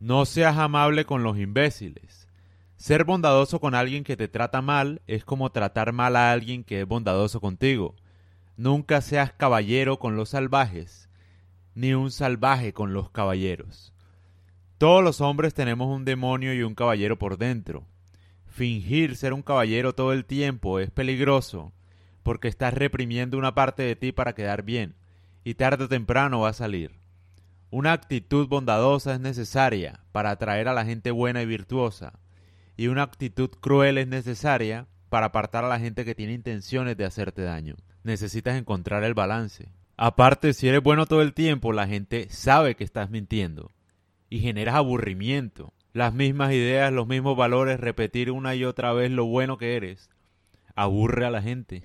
No seas amable con los imbéciles. Ser bondadoso con alguien que te trata mal es como tratar mal a alguien que es bondadoso contigo. Nunca seas caballero con los salvajes, ni un salvaje con los caballeros. Todos los hombres tenemos un demonio y un caballero por dentro. Fingir ser un caballero todo el tiempo es peligroso, porque estás reprimiendo una parte de ti para quedar bien, y tarde o temprano va a salir. Una actitud bondadosa es necesaria para atraer a la gente buena y virtuosa, y una actitud cruel es necesaria para apartar a la gente que tiene intenciones de hacerte daño. Necesitas encontrar el balance. Aparte, si eres bueno todo el tiempo, la gente sabe que estás mintiendo y generas aburrimiento. Las mismas ideas, los mismos valores, repetir una y otra vez lo bueno que eres, aburre a la gente.